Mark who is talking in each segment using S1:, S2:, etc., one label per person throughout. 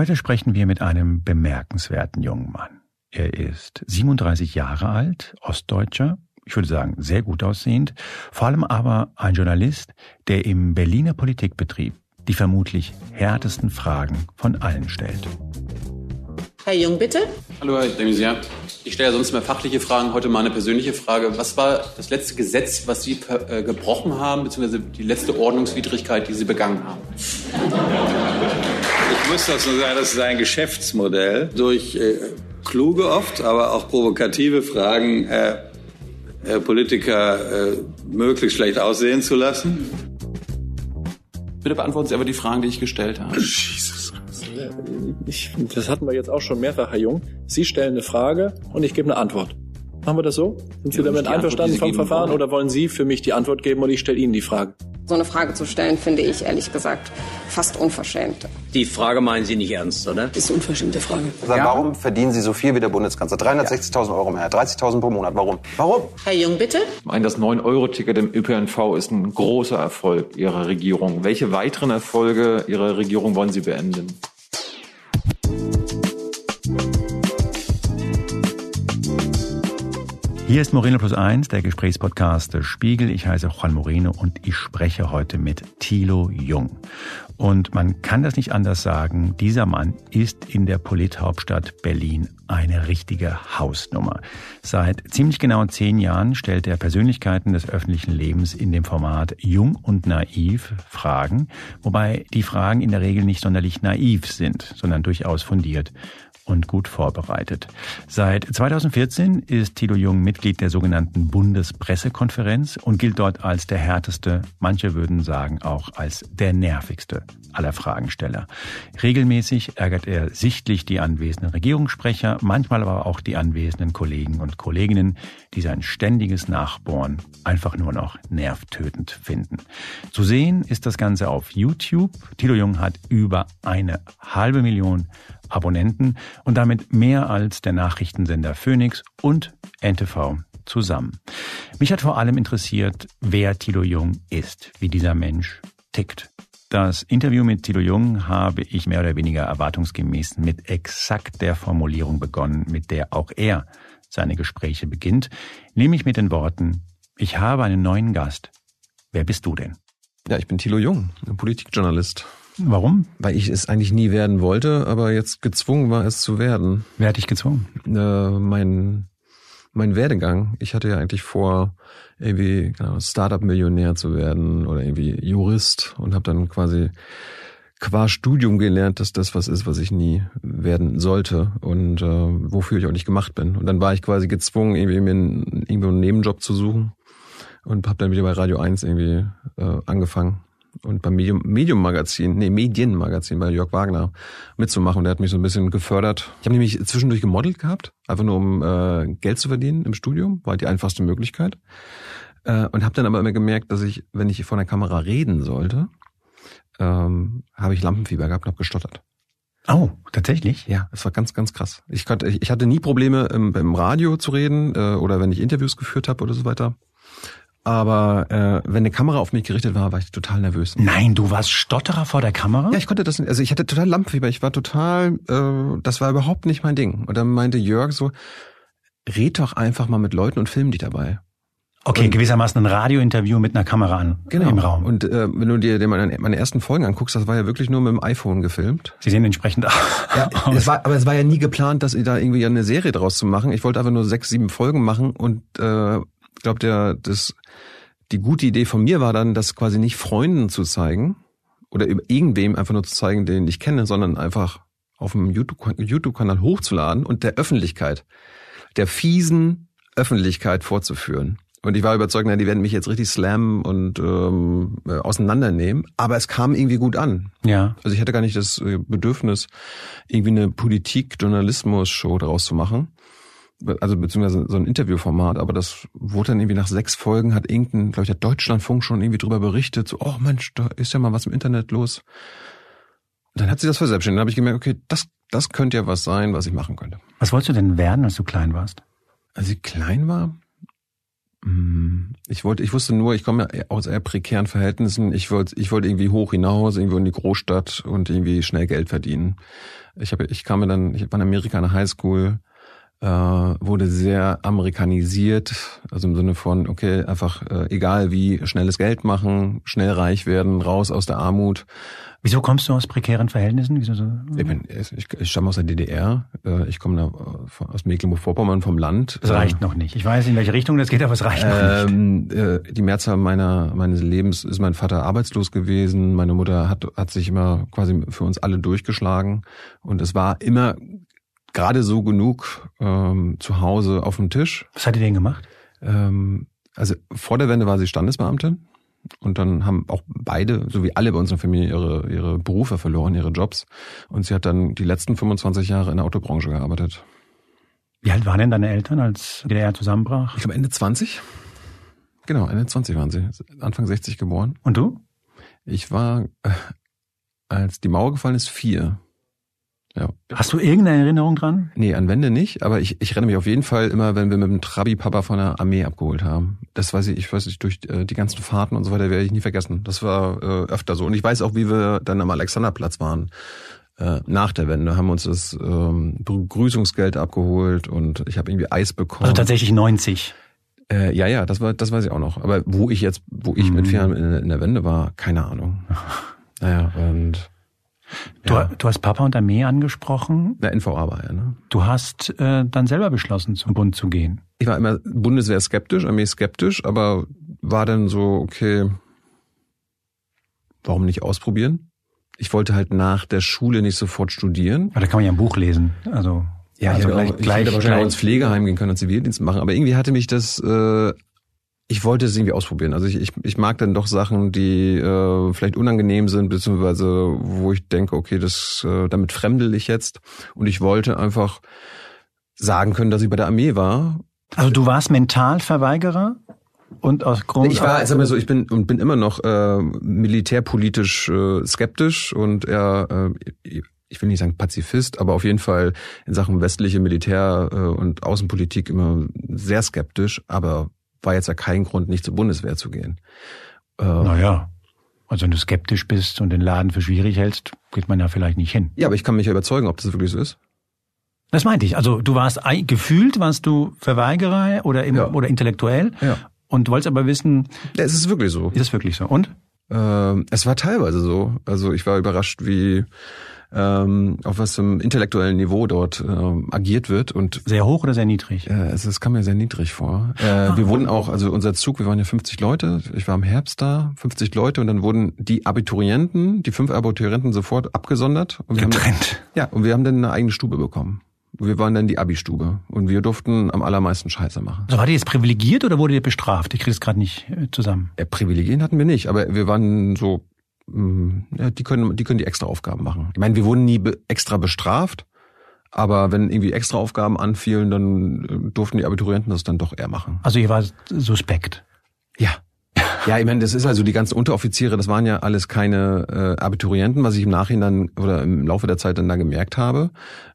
S1: Heute sprechen wir mit einem bemerkenswerten jungen Mann. Er ist 37 Jahre alt, Ostdeutscher, ich würde sagen sehr gut aussehend, vor allem aber ein Journalist, der im Berliner Politikbetrieb die vermutlich härtesten Fragen von allen stellt.
S2: Herr Jung, bitte.
S3: Hallo, Herr de Maizière. Ich stelle ja sonst mehr fachliche Fragen, heute mal eine persönliche Frage. Was war das letzte Gesetz, was Sie äh, gebrochen haben, beziehungsweise die letzte Ordnungswidrigkeit, die Sie begangen haben?
S4: Ich muss das nur sagen, das ist ein Geschäftsmodell. Durch äh, kluge oft, aber auch provokative Fragen äh, äh Politiker äh, möglichst schlecht aussehen zu lassen.
S3: Bitte beantworten Sie aber die Fragen, die ich gestellt habe.
S5: Jesus. Ich, das hatten wir jetzt auch schon mehrfach, Herr Jung. Sie stellen eine Frage und ich gebe eine Antwort. Machen wir das so? Sind Sie damit einverstanden vom Verfahren wollen. oder wollen Sie für mich die Antwort geben und ich stelle Ihnen die Frage?
S2: So eine Frage zu stellen, finde ich ehrlich gesagt fast unverschämt.
S6: Die Frage meinen Sie nicht ernst, oder?
S2: Das ist eine unverschämte Frage.
S7: Ja. Warum verdienen Sie so viel wie der Bundeskanzler? 360.000 Euro mehr, 30.000 pro Monat. Warum? Warum?
S2: Herr Jung, bitte.
S3: Ich meine, das 9-Euro-Ticket im ÖPNV ist ein großer Erfolg Ihrer Regierung. Welche weiteren Erfolge Ihrer Regierung wollen Sie beenden?
S1: Hier ist Moreno Plus Eins, der Gesprächspodcast des Spiegel. Ich heiße Juan Moreno und ich spreche heute mit Thilo Jung. Und man kann das nicht anders sagen, dieser Mann ist in der Polithauptstadt Berlin eine richtige Hausnummer. Seit ziemlich genau zehn Jahren stellt er Persönlichkeiten des öffentlichen Lebens in dem Format Jung und Naiv Fragen, wobei die Fragen in der Regel nicht sonderlich naiv sind, sondern durchaus fundiert und gut vorbereitet. Seit 2014 ist Tilo Jung Mitglied der sogenannten Bundespressekonferenz und gilt dort als der härteste, manche würden sagen auch als der nervigste aller Fragensteller. Regelmäßig ärgert er sichtlich die anwesenden Regierungssprecher, manchmal aber auch die anwesenden Kollegen und Kolleginnen, die sein ständiges Nachbohren einfach nur noch nervtötend finden. Zu sehen ist das Ganze auf YouTube. Tilo Jung hat über eine halbe Million Abonnenten und damit mehr als der Nachrichtensender Phoenix und NTV zusammen. Mich hat vor allem interessiert, wer Tilo Jung ist, wie dieser Mensch tickt. Das Interview mit Tilo Jung habe ich mehr oder weniger erwartungsgemäß mit exakt der Formulierung begonnen, mit der auch er seine Gespräche beginnt, nämlich mit den Worten, ich habe einen neuen Gast. Wer bist du denn?
S8: Ja, ich bin Thilo Jung, Politikjournalist.
S1: Warum?
S8: Weil ich es eigentlich nie werden wollte, aber jetzt gezwungen war, es zu werden.
S1: Wer hat dich gezwungen?
S8: Äh, mein, mein Werdegang. Ich hatte ja eigentlich vor, irgendwie genau, Startup-Millionär zu werden oder irgendwie Jurist und habe dann quasi qua Studium gelernt, dass das was ist, was ich nie werden sollte und äh, wofür ich auch nicht gemacht bin. Und dann war ich quasi gezwungen, irgendwie mir einen, irgendwo einen Nebenjob zu suchen und habe dann wieder bei Radio 1 irgendwie äh, angefangen und beim Medium, Medium Magazin, nee, Medienmagazin bei Jörg Wagner mitzumachen. Und der hat mich so ein bisschen gefördert. Ich habe nämlich zwischendurch gemodelt gehabt, einfach nur um äh, Geld zu verdienen im Studium, war halt die einfachste Möglichkeit. Äh, und habe dann aber immer gemerkt, dass ich, wenn ich vor der Kamera reden sollte, ähm, habe ich Lampenfieber gehabt und habe gestottert.
S1: Oh, tatsächlich?
S8: Ja, es war ganz, ganz krass. Ich, konnte, ich hatte nie Probleme im, im Radio zu reden äh, oder wenn ich Interviews geführt habe oder so weiter. Aber äh, wenn eine Kamera auf mich gerichtet war, war ich total nervös.
S1: Nein, du warst Stotterer vor der Kamera?
S8: Ja, ich konnte das nicht. Also ich hatte total Lampenfieber. Ich war total, äh, das war überhaupt nicht mein Ding. Und dann meinte Jörg so, red doch einfach mal mit Leuten und film dich dabei.
S1: Okay, und, gewissermaßen ein Radiointerview mit einer Kamera an
S8: genau.
S1: im Raum.
S8: Und äh, wenn du dir meine, meine ersten Folgen anguckst, das war ja wirklich nur mit dem iPhone gefilmt.
S1: Sie sehen entsprechend aus.
S8: Ja, es war, aber es war ja nie geplant, dass da irgendwie eine Serie draus zu machen. Ich wollte einfach nur sechs, sieben Folgen machen und äh, ich glaube, der das die gute Idee von mir war dann, das quasi nicht Freunden zu zeigen oder irgendwem einfach nur zu zeigen, den ich kenne, sondern einfach auf dem YouTube-Kanal hochzuladen und der Öffentlichkeit, der fiesen Öffentlichkeit vorzuführen. Und ich war überzeugt, na, die werden mich jetzt richtig slammen und ähm, äh, auseinandernehmen. Aber es kam irgendwie gut an.
S1: Ja.
S8: Also ich hatte gar nicht das äh, Bedürfnis, irgendwie eine Politik-Journalismus-Show daraus zu machen also beziehungsweise so ein Interviewformat, aber das wurde dann irgendwie nach sechs Folgen, hat irgendein, glaube ich, der Deutschlandfunk schon irgendwie drüber berichtet, so, oh Mensch, da ist ja mal was im Internet los. Und dann hat sie das verselbstständigt. Dann habe ich gemerkt, okay, das, das könnte ja was sein, was ich machen könnte.
S1: Was wolltest du denn werden, als du klein warst?
S8: Als ich klein war, Hm, ich wollte, ich wusste nur, ich komme ja aus eher prekären Verhältnissen. Ich wollte, ich wollte irgendwie hoch hinaus, irgendwo in die Großstadt und irgendwie schnell Geld verdienen. Ich habe, ich kam mir dann, ich war in Amerika in der Highschool, äh, wurde sehr amerikanisiert, also im Sinne von, okay, einfach äh, egal wie, schnelles Geld machen, schnell reich werden, raus aus der Armut.
S1: Wieso kommst du aus prekären Verhältnissen? Wieso so?
S8: Ich, bin, ich, ich stamme aus der DDR. äh, Ich komme da aus Mecklenburg-Vorpommern vom Land.
S1: Das reicht noch nicht. Ich weiß, in welche Richtung das geht, aber es reicht noch nicht.
S8: Ähm, äh, die Mehrzahl meiner meines Lebens ist mein Vater arbeitslos gewesen. Meine Mutter hat hat sich immer quasi für uns alle durchgeschlagen und es war immer gerade so genug ähm, zu Hause auf dem Tisch.
S1: Was hat die denn gemacht?
S8: Ähm, also vor der Wende war sie Standesbeamtin und dann haben auch beide, so wie alle bei uns in der Familie, ihre, ihre Berufe verloren, ihre Jobs. Und sie hat dann die letzten 25 Jahre in der Autobranche gearbeitet.
S1: Wie alt waren denn deine Eltern, als die DDR zusammenbrach?
S8: Ich glaube Ende 20. Genau, Ende 20 waren sie. Anfang 60 geboren.
S1: Und du?
S8: Ich war, äh, als die Mauer gefallen ist, vier. Ja.
S1: Hast du irgendeine Erinnerung dran?
S8: Nee, an Wände nicht, aber ich, ich renne mich auf jeden Fall immer, wenn wir mit dem Trabi-Papa von der Armee abgeholt haben. Das weiß ich, ich weiß nicht, durch äh, die ganzen Fahrten und so weiter werde ich nie vergessen. Das war äh, öfter so. Und ich weiß auch, wie wir dann am Alexanderplatz waren. Äh, nach der Wende haben uns das ähm, Begrüßungsgeld abgeholt und ich habe irgendwie Eis bekommen.
S1: Also tatsächlich 90.
S8: Äh, ja, ja, das war, das weiß ich auch noch. Aber wo ich jetzt, wo ich
S1: Mhm.
S8: mit Jahren in, in der Wende war, keine Ahnung. Naja, und
S1: Du,
S8: Ja.
S1: du hast Papa und Armee angesprochen.
S8: na, NVA war er, ne?
S1: Du hast äh, dann selber beschlossen, zum Bund zu gehen.
S8: Ich war immer Bundeswehr skeptisch, Armee skeptisch, aber war dann so, okay, warum nicht ausprobieren? Ich wollte halt nach der Schule nicht sofort studieren.
S1: Weil da kann man ja ein Buch lesen. Also
S8: Ja,
S1: also
S8: ich, hätte auch, ich hätte wahrscheinlich auch ins Pflegeheim gehen können und Zivildienst machen, aber irgendwie hatte mich das, äh, ich wollte es irgendwie ausprobieren. Also ich, ich, ich mag dann doch Sachen, die äh, vielleicht unangenehm sind, beziehungsweise wo ich denke, okay, das äh, damit fremdel ich jetzt. Und ich wollte einfach sagen können, dass ich bei der Armee war
S1: Also du warst Mentalverweigerer und aus Grund.
S8: Ich war, sag mal so, ich bin und bin immer noch äh, militärpolitisch äh, skeptisch und eher, äh, ich will nicht sagen Pazifist, aber auf jeden Fall in Sachen westliche Militär- äh, und Außenpolitik immer sehr skeptisch, aber war jetzt ja kein Grund, nicht zur Bundeswehr zu gehen. Äh,
S1: Naja. Also wenn du skeptisch bist und den Laden für schwierig hältst, geht man ja vielleicht nicht hin.
S8: ja, aber ich kann mich ja überzeugen, ob das wirklich so ist.
S1: Das meinte ich. Also du warst gefühlt, warst du Verweigerer oder, im,
S8: Ja.
S1: oder intellektuell
S8: Ja.
S1: und wolltest aber wissen,
S8: Ja, es ist wirklich so.
S1: ist das wirklich so? Und?
S8: Ähm, es war teilweise so. Also ich war überrascht, wie ähm, auf was im intellektuellen Niveau dort ähm, agiert wird und
S1: Sehr hoch oder sehr niedrig?
S8: Äh, es, es kam mir sehr niedrig vor. Äh, wir wurden auch, also unser Zug, wir waren ja 50 Leute, ich war im Herbst da, 50 Leute und dann wurden die Abiturienten, die fünf Abiturienten sofort abgesondert. Und wir haben,
S1: Getrennt.
S8: ja, und wir haben dann eine eigene Stube bekommen. Wir waren dann die Abi-Stube und wir durften am allermeisten Scheiße machen.
S1: Also war die jetzt privilegiert oder wurde ihr bestraft? Ich kriege es gerade nicht äh, zusammen.
S8: Ja, Privilegien hatten wir nicht, aber wir waren so, die können, die können die extra Aufgaben machen. Ich meine, wir wurden nie be extra bestraft, aber wenn irgendwie extra Aufgaben anfielen, dann äh, durften die Abiturienten das dann doch eher machen.
S1: Also ihr war suspekt.
S8: Ja. Ja, ich meine, das ist also die ganzen Unteroffiziere, das waren ja alles keine äh, Abiturienten, was ich im Nachhinein oder im Laufe der Zeit dann da gemerkt habe.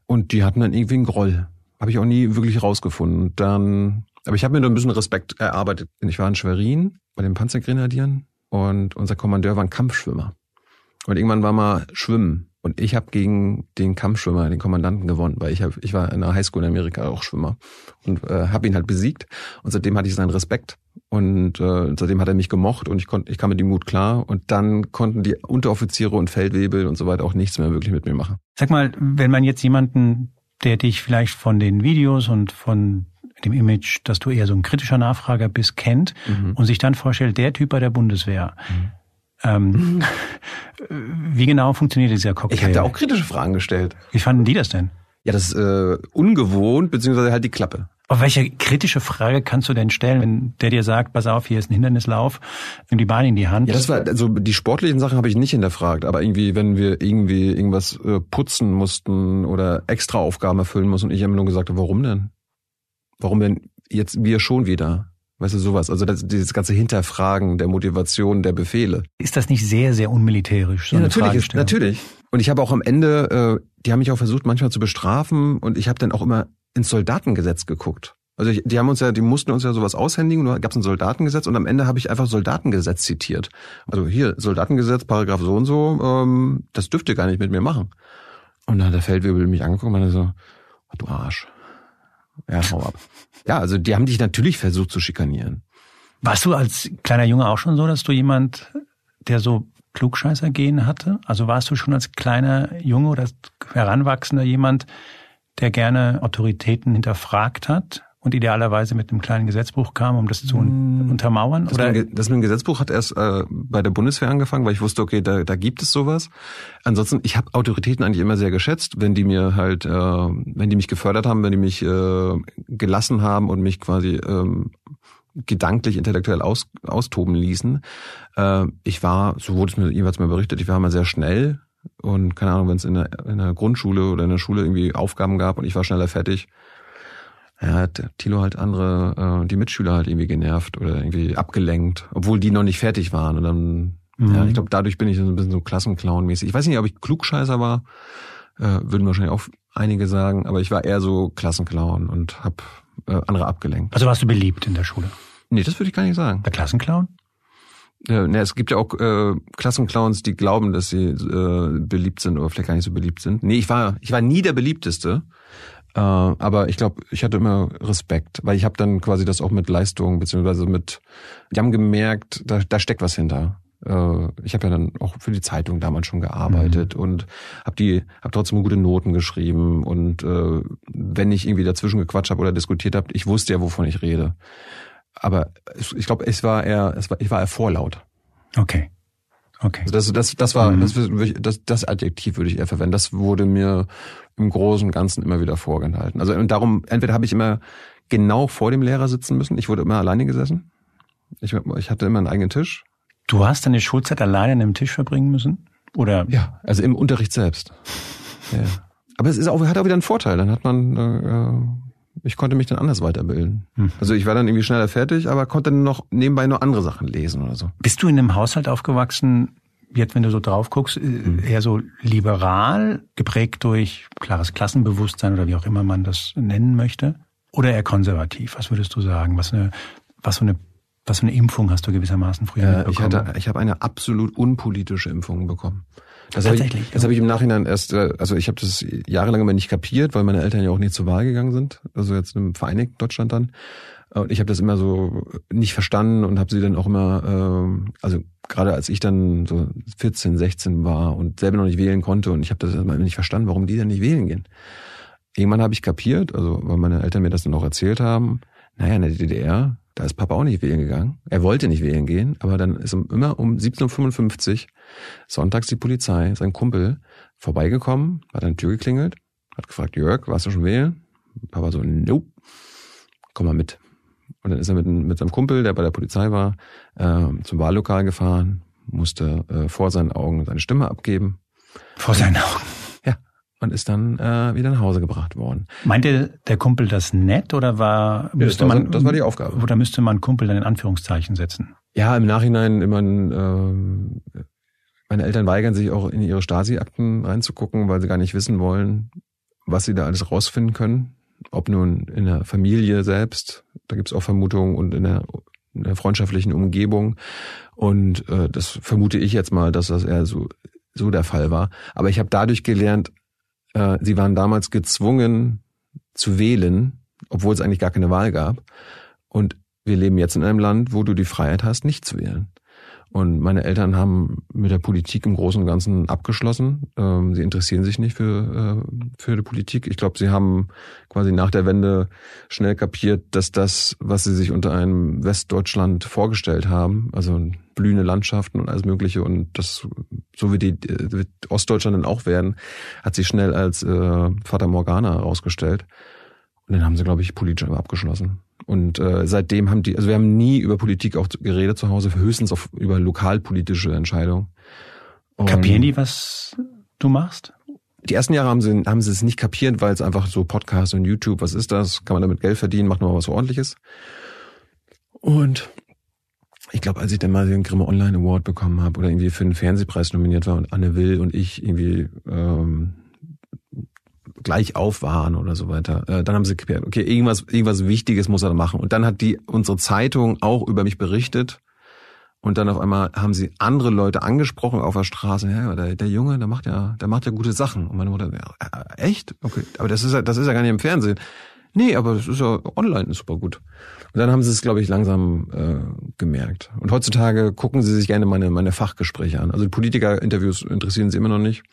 S8: Und die hatten dann irgendwie einen Groll. Habe ich auch nie wirklich rausgefunden. Und Dann, aber ich habe mir da ein bisschen Respekt erarbeitet. Ich war in Schwerin bei den Panzergrenadieren und unser Kommandeur war ein Kampfschwimmer. Und irgendwann war mal Schwimmen. Und ich habe gegen den Kampfschwimmer, den Kommandanten gewonnen, weil ich hab, ich war in der Highschool in Amerika auch Schwimmer und äh, habe ihn halt besiegt. Und seitdem hatte ich seinen Respekt und äh, seitdem hat er mich gemocht und ich konnte, ich kam mit ihm gut klar. Und dann konnten die Unteroffiziere und Feldwebel und so weiter auch nichts mehr wirklich mit mir machen.
S1: Sag mal, wenn man jetzt jemanden, der dich vielleicht von den Videos und von dem Image, dass du eher so ein kritischer Nachfrager bist, kennt und sich dann vorstellt, der Typ bei der Bundeswehr. Ähm, wie genau funktioniert dieser Cocktail?
S8: Ich habe da auch kritische Fragen gestellt.
S1: Wie fanden die das denn?
S8: Ja, das ist äh, ungewohnt, beziehungsweise halt die Klappe.
S1: Aber welche kritische Frage kannst du denn stellen, wenn der dir sagt, pass auf, hier ist ein Hindernislauf, nimm die Beine in die Hand?
S8: Ja, das war also die sportlichen Sachen habe ich nicht hinterfragt, aber irgendwie, wenn wir irgendwie irgendwas äh, putzen mussten oder extra Aufgaben erfüllen mussten und ich immer nur gesagt habe, warum denn? Warum denn jetzt wir schon wieder? Weißt du, sowas. Also das, dieses ganze Hinterfragen der Motivation der Befehle.
S1: Ist das nicht sehr, sehr unmilitärisch? So eine
S8: natürlich,
S1: Fragestellung?
S8: natürlich. Und ich habe auch am Ende, äh, die haben mich auch versucht, manchmal zu bestrafen und ich habe dann auch immer ins Soldatengesetz geguckt. Also ich, die haben uns ja, die mussten uns ja sowas aushändigen, da gab es ein Soldatengesetz und am Ende habe ich einfach Soldatengesetz zitiert. Also hier, Soldatengesetz, Paragraph so und so, ähm, das dürft ihr gar nicht mit mir machen. Und dann hat der Feldwebel mich angeguckt und meinte so, oh, du Arsch. Ja, hau ab. ja, also die haben dich natürlich versucht zu schikanieren.
S1: Warst du als kleiner Junge auch schon so, dass du jemand, der so Klugscheißer gehen hatte? Also warst du schon als kleiner Junge oder Heranwachsender jemand, der gerne Autoritäten hinterfragt hat? Und idealerweise mit einem kleinen Gesetzbuch kam, um das zu un untermauern?
S8: Das,
S1: oder?
S8: Mit, das mit dem Gesetzbuch hat erst äh, bei der Bundeswehr angefangen, weil ich wusste, okay, da, da gibt es sowas. Ansonsten, ich habe Autoritäten eigentlich immer sehr geschätzt, wenn die mir halt, äh, wenn die mich gefördert haben, wenn die mich äh, gelassen haben und mich quasi ähm, gedanklich, intellektuell aus, austoben ließen. Äh, ich war, so wurde es mir jeweils mal berichtet, ich war immer sehr schnell und keine Ahnung, wenn es in der, in der Grundschule oder in der Schule irgendwie Aufgaben gab und ich war schneller fertig, ja, hat Thilo halt andere, äh, die Mitschüler halt irgendwie genervt oder irgendwie abgelenkt, obwohl die noch nicht fertig waren. Und dann, mhm. ja, ich glaube, dadurch bin ich so ein bisschen so Klassenclown-mäßig. Ich weiß nicht, ob ich Klugscheißer war, äh, würden wahrscheinlich auch einige sagen, aber ich war eher so Klassenclown und hab äh, andere abgelenkt.
S1: Also warst du beliebt in der Schule?
S8: Nee, das würde ich gar nicht sagen.
S1: Der Klassenclown?
S8: Ja, ne, es gibt ja auch äh, Klassenclowns, die glauben, dass sie äh, beliebt sind oder vielleicht gar nicht so beliebt sind. Nee, ich war ich war nie der beliebteste. Äh, aber ich glaube, ich hatte immer Respekt, weil ich habe dann quasi das auch mit Leistung beziehungsweise mit, die haben gemerkt, da, da steckt was hinter. Äh, ich habe ja dann auch für die Zeitung damals schon gearbeitet mhm. und habe die, habe trotzdem gute Noten geschrieben und äh, wenn ich irgendwie dazwischen gequatscht habe oder diskutiert habe, ich wusste ja, wovon ich rede. Aber ich glaube, es war eher, es war, ich war eher vorlaut.
S1: Okay. Okay.
S8: Also das, das, das war, mhm. das, das, das Adjektiv würde ich eher verwenden. Das wurde mir im Großen und Ganzen immer wieder vorgehalten. Also und darum, entweder habe ich immer genau vor dem Lehrer sitzen müssen. Ich wurde immer alleine gesessen. Ich, ich hatte immer einen eigenen Tisch.
S1: Du hast deine Schulzeit alleine an einem Tisch verbringen müssen? Oder?
S8: Ja, also im Unterricht selbst. Ja. Aber es ist auch, hat auch wieder einen Vorteil. Dann hat man, äh, ich konnte mich dann anders weiterbilden. Hm. Also ich war dann irgendwie schneller fertig, aber konnte dann noch nebenbei noch andere Sachen lesen oder so.
S1: Bist du in einem Haushalt aufgewachsen, jetzt, wenn du so drauf guckst, mhm. eher so liberal, geprägt durch klares Klassenbewusstsein oder wie auch immer man das nennen möchte? Oder eher konservativ? Was würdest du sagen? Was eine, was für eine was für eine Impfung hast du gewissermaßen früher
S8: ja, Ich, hatte, ich habe eine absolut unpolitische Impfung bekommen. Das Tatsächlich. Hab ich, das habe ich im Nachhinein erst, äh, also ich habe das jahrelang immer nicht kapiert, weil meine Eltern ja auch nicht zur Wahl gegangen sind. Also jetzt im Vereinigten Deutschland dann. Und ich habe das immer so nicht verstanden und habe sie dann auch immer, äh, also gerade als ich dann so 14, 16 war und selber noch nicht wählen konnte und ich habe das immer nicht verstanden, warum die dann nicht wählen gehen. Irgendwann habe ich kapiert, also weil meine Eltern mir das dann auch erzählt haben, naja, in der DDR, da ist Papa auch nicht wählen gegangen. Er wollte nicht wählen gehen, aber dann ist immer um 17.55 Uhr sonntags die Polizei, sein Kumpel, vorbeigekommen, hat an die Tür geklingelt, hat gefragt, Jörg, warst du schon wählen? Papa so, nope, komm mal mit. Und dann ist er mit, mit seinem Kumpel, der bei der Polizei war, äh, zum Wahllokal gefahren, musste äh, vor seinen Augen seine Stimme abgeben.
S1: Vor seinen Augen?
S8: Und ist dann äh, wieder nach Hause gebracht worden.
S1: Meinte der Kumpel das nett oder war müsste
S8: ja, das
S1: war, man
S8: das war die Aufgabe
S1: oder müsste man Kumpel dann in Anführungszeichen setzen?
S8: Ja, im Nachhinein immer äh, meine Eltern weigern sich auch in ihre Stasi-Akten reinzugucken, weil sie gar nicht wissen wollen, was sie da alles rausfinden können ob nun in der Familie selbst, da gibt es auch Vermutungen und in der, in der freundschaftlichen Umgebung. Und äh, das vermute ich jetzt mal, dass das eher so, so der Fall war. Aber ich habe dadurch gelernt, äh, sie waren damals gezwungen zu wählen, obwohl es eigentlich gar keine Wahl gab. Und wir leben jetzt in einem Land, wo du die Freiheit hast, nicht zu wählen. Und meine Eltern haben mit der Politik im Großen und Ganzen abgeschlossen. Ähm, sie interessieren sich nicht für, äh, für die Politik. Ich glaube, sie haben quasi nach der Wende schnell kapiert, dass das, was sie sich unter einem Westdeutschland vorgestellt haben, also blühende Landschaften und alles Mögliche und das, so wie die äh, wird Ostdeutschland dann auch werden, hat sich schnell als äh, Vater Morgana herausgestellt. Und dann haben sie, glaube ich, politisch abgeschlossen. Und äh, seitdem haben die, also wir haben nie über Politik auch geredet zu Hause, höchstens auf, über lokalpolitische Entscheidungen.
S1: Und Kapieren die, was du machst?
S8: Die ersten Jahre haben sie, haben sie es nicht kapiert, weil es einfach so Podcast und YouTube, was ist das? Kann man damit Geld verdienen? Macht man mal was ordentliches. Und ich glaube, als ich dann mal den Grimme Online Award bekommen habe oder irgendwie für einen Fernsehpreis nominiert war und Anne Will und ich irgendwie ähm, gleich auf waren oder so weiter. Äh, dann haben sie gemerkt, okay, irgendwas, irgendwas Wichtiges muss er machen. Und dann hat die unsere Zeitung auch über mich berichtet. Und dann auf einmal haben sie andere Leute angesprochen auf der Straße. Ja, der, der Junge, der macht ja, der macht ja gute Sachen. Und meine Mutter, ja, äh, echt? Okay, aber das ist ja, das ist ja gar nicht im Fernsehen. Nee, aber das ist ja online ist super gut. Und dann haben sie es, glaube ich, langsam äh, gemerkt. Und heutzutage gucken sie sich gerne meine, meine Fachgespräche an. Also Politiker-Interviews interessieren sie immer noch nicht.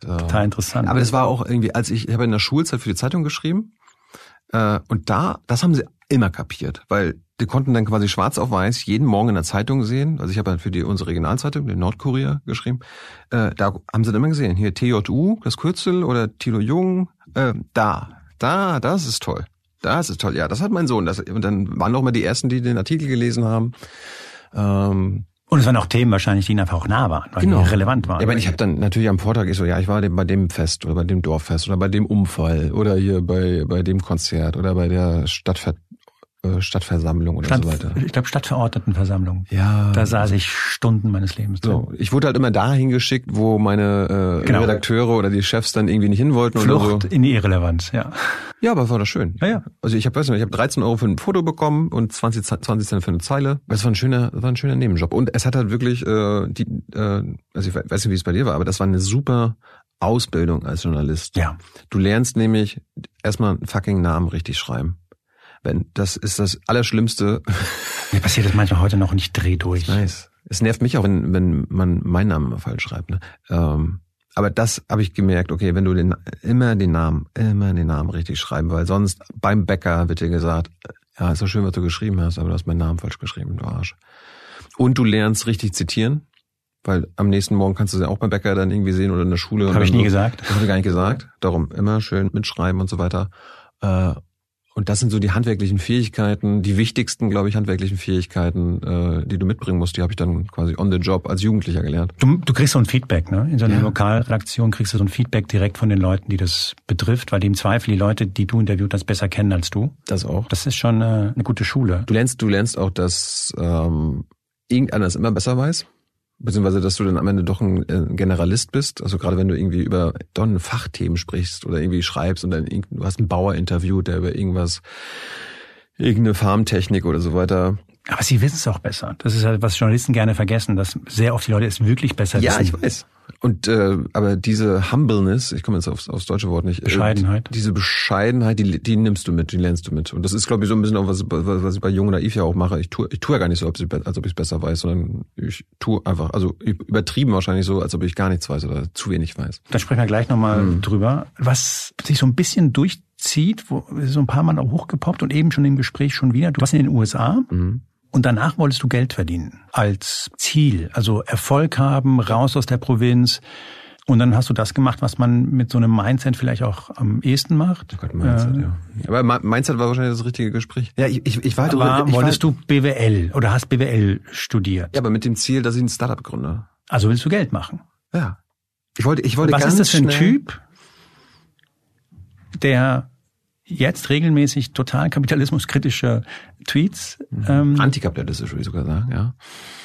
S1: Total interessant.
S8: Aber das war auch irgendwie, als ich, ich habe in der Schulzeit für die Zeitung geschrieben. Äh, und da, das haben sie immer kapiert, weil die konnten dann quasi schwarz auf weiß jeden Morgen in der Zeitung sehen. Also ich habe dann für die unsere Regionalzeitung, den Nordkurier, geschrieben. Äh, da haben sie dann immer gesehen, hier TJU, das Kürzel oder Tilo Jung, äh, da, da, das ist toll. Das ist toll. Ja, das hat mein Sohn. Das, und dann waren noch mal die ersten, die den Artikel gelesen haben. Ähm,
S1: und es waren auch Themen wahrscheinlich, die ihnen einfach auch nah waren, weil
S8: Genau.
S1: die relevant waren.
S8: Ja, aber ich habe dann natürlich am Vortag ich so, ja, ich war bei dem Fest oder bei dem Dorffest oder bei dem Unfall oder hier bei bei dem Konzert oder bei der Stadtver Stadtversammlung oder
S1: Stadt,
S8: so weiter.
S1: ich glaube Stadtverordnetenversammlung.
S8: Ja.
S1: Da saß ich Stunden meines Lebens drin.
S8: so, ich wurde halt immer dahin geschickt, wo meine äh,
S1: Genau.
S8: Redakteure oder die Chefs dann irgendwie nicht hin wollten oder
S1: Flucht
S8: so.
S1: in die Irrelevanz, ja.
S8: Ja, aber war das schön.
S1: Ja, ja.
S8: Also ich habe weiß nicht, ich habe 13 Euro für ein Foto bekommen und 20, Ze- 20 Cent für eine Zeile. Das war ein schöner, war ein schöner Nebenjob. Und es hat halt wirklich, äh, die, äh, also ich weiß nicht, wie es bei dir war, aber das war eine super Ausbildung als Journalist.
S1: Ja.
S8: Du lernst nämlich erstmal einen fucking Namen richtig schreiben. Wenn das ist das Allerschlimmste.
S1: Mir passiert das manchmal heute noch und ich dreh durch.
S8: Nice. Es nervt mich auch, wenn, wenn man meinen Namen falsch schreibt. Ne? Ähm, aber das habe ich gemerkt, okay, wenn du den immer den Namen, immer den Namen richtig schreiben, weil sonst beim Bäcker wird dir gesagt, ja, ist doch schön, was du geschrieben hast, aber du hast meinen Namen falsch geschrieben, du Arsch. Und du lernst richtig zitieren, weil am nächsten Morgen kannst du sie auch beim Bäcker dann irgendwie sehen oder in der Schule.
S1: Habe ich nie
S8: so-
S1: gesagt.
S8: Das habe ich gar nicht gesagt. Darum immer schön mitschreiben und so weiter. Und das sind so die handwerklichen Fähigkeiten, die wichtigsten, glaube ich, handwerklichen Fähigkeiten, äh, die du mitbringen musst. Die habe ich dann quasi on the job als Jugendlicher gelernt.
S1: Du, du kriegst so ein Feedback, ne? In so einer
S8: Ja.
S1: Lokalredaktion kriegst du so ein Feedback direkt von den Leuten, die das betrifft, weil die im Zweifel die Leute, die du interviewt hast, besser kennen als du.
S8: Das auch.
S1: Das ist schon äh, eine gute Schule.
S8: Du lernst, du lernst auch, dass ähm, irgendeiner es immer besser weiß. Beziehungsweise, dass du dann am Ende doch ein äh, Generalist bist. Also gerade wenn du irgendwie über doch ein Fachthemen sprichst oder irgendwie schreibst und dann du hast einen Bauer interviewt, der über irgendwas, irgendeine Farmtechnik oder so weiter.
S1: Aber sie wissen es auch besser. Das ist halt, was Journalisten gerne vergessen, dass sehr oft die Leute es wirklich besser
S8: Ja,
S1: wissen.
S8: ich weiß. Und äh, aber diese Humbleness, ich komme jetzt aufs, aufs deutsche Wort nicht. äh,
S1: Bescheidenheit.
S8: Diese Bescheidenheit, die, die nimmst du mit, die lernst du mit. Und das ist, glaube ich, so ein bisschen auch, was, was was ich bei Jung und Naiv ja auch mache. Ich tue, ich tue ja gar nicht so, als ob ich es besser weiß, sondern ich tue einfach, also übertrieben wahrscheinlich so, als ob ich gar nichts weiß oder zu wenig weiß.
S1: Da sprechen wir gleich nochmal
S8: Hm.
S1: drüber. Was sich so ein bisschen durchzieht, wo so ein paar Mal auch hochgepoppt und eben schon im Gespräch schon wieder. Du warst in den USA
S8: Mhm.
S1: Und danach wolltest du Geld verdienen als Ziel. Also Erfolg haben, raus aus der Provinz. Und dann hast du das gemacht, was man mit so einem Mindset vielleicht auch am ehesten macht.
S8: Gott, Mindset,
S1: Äh,
S8: ja. Aber Mindset war wahrscheinlich das richtige Gespräch. Ja, ich, ich, ich war halt
S1: war,
S8: ich
S1: wolltest
S8: war,
S1: du BWL oder hast BWL studiert?
S8: Ja, aber mit dem Ziel, dass ich ein Startup gründe.
S1: Also willst du Geld machen?
S8: Ja. Ich wollte, ich wollte
S1: Was
S8: ganz
S1: ist das für ein Typ, der jetzt regelmäßig total kapitalismuskritische Tweets, ähm,
S8: Antikapitalistisch würde ich sogar sagen, ja.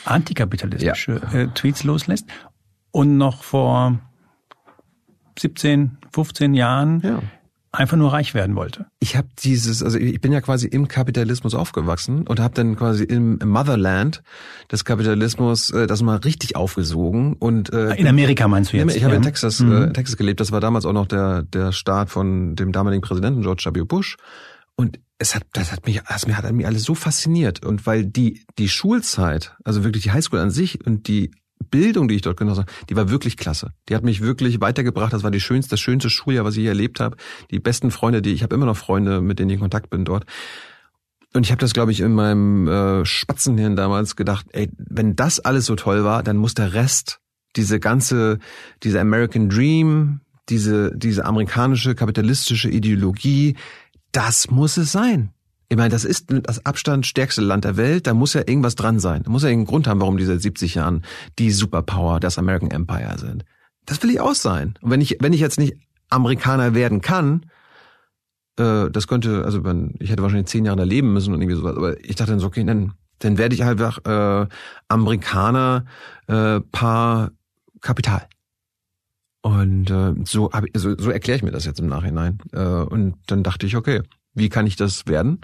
S1: antikapitalistische äh, Tweets loslässt und noch vor 17, 15 Jahren
S8: Ja.
S1: Einfach nur reich werden wollte.
S8: ich habe dieses, also ich bin ja quasi im Kapitalismus aufgewachsen und habe dann quasi im Motherland des Kapitalismus äh, das mal richtig aufgesogen und äh,
S1: In Amerika meinst du jetzt?
S8: ich habe
S1: ja?
S8: in Texas,
S1: Mhm.
S8: äh, Texas gelebt. Das war damals auch noch der der Start von dem damaligen Präsidenten George W. Bush und es hat das hat mich das mir hat mich alles so fasziniert und weil die die Schulzeit, also wirklich die Highschool an sich und die Bildung, die ich dort genossen habe, die war wirklich klasse. Die hat mich wirklich weitergebracht. Das war die schönste, das schönste Schuljahr, was ich je erlebt habe. Die besten Freunde, die ich habe immer noch Freunde, mit denen ich in Kontakt bin dort. Und ich habe das, glaube ich, in meinem äh, Spatzenhirn damals gedacht, ey, wenn das alles so toll war, dann muss der Rest, diese ganze, diese American Dream, diese, diese amerikanische kapitalistische Ideologie, das muss es sein. Ich meine, das ist das Abstand stärkste Land der Welt, da muss ja irgendwas dran sein. Da muss ja irgendeinen Grund haben, warum die seit 70 Jahren die Superpower, das American Empire sind. Das will ich auch sein. Und wenn ich, wenn ich jetzt nicht Amerikaner werden kann, äh, das könnte, also wenn, ich hätte wahrscheinlich zehn Jahre da leben müssen und irgendwie sowas, aber ich dachte dann so, okay, dann, dann werde ich einfach äh, Amerikaner äh, par Kapital. Und äh, so, so, so erkläre ich mir das jetzt im Nachhinein. Äh, und dann dachte ich, okay, wie kann ich das werden?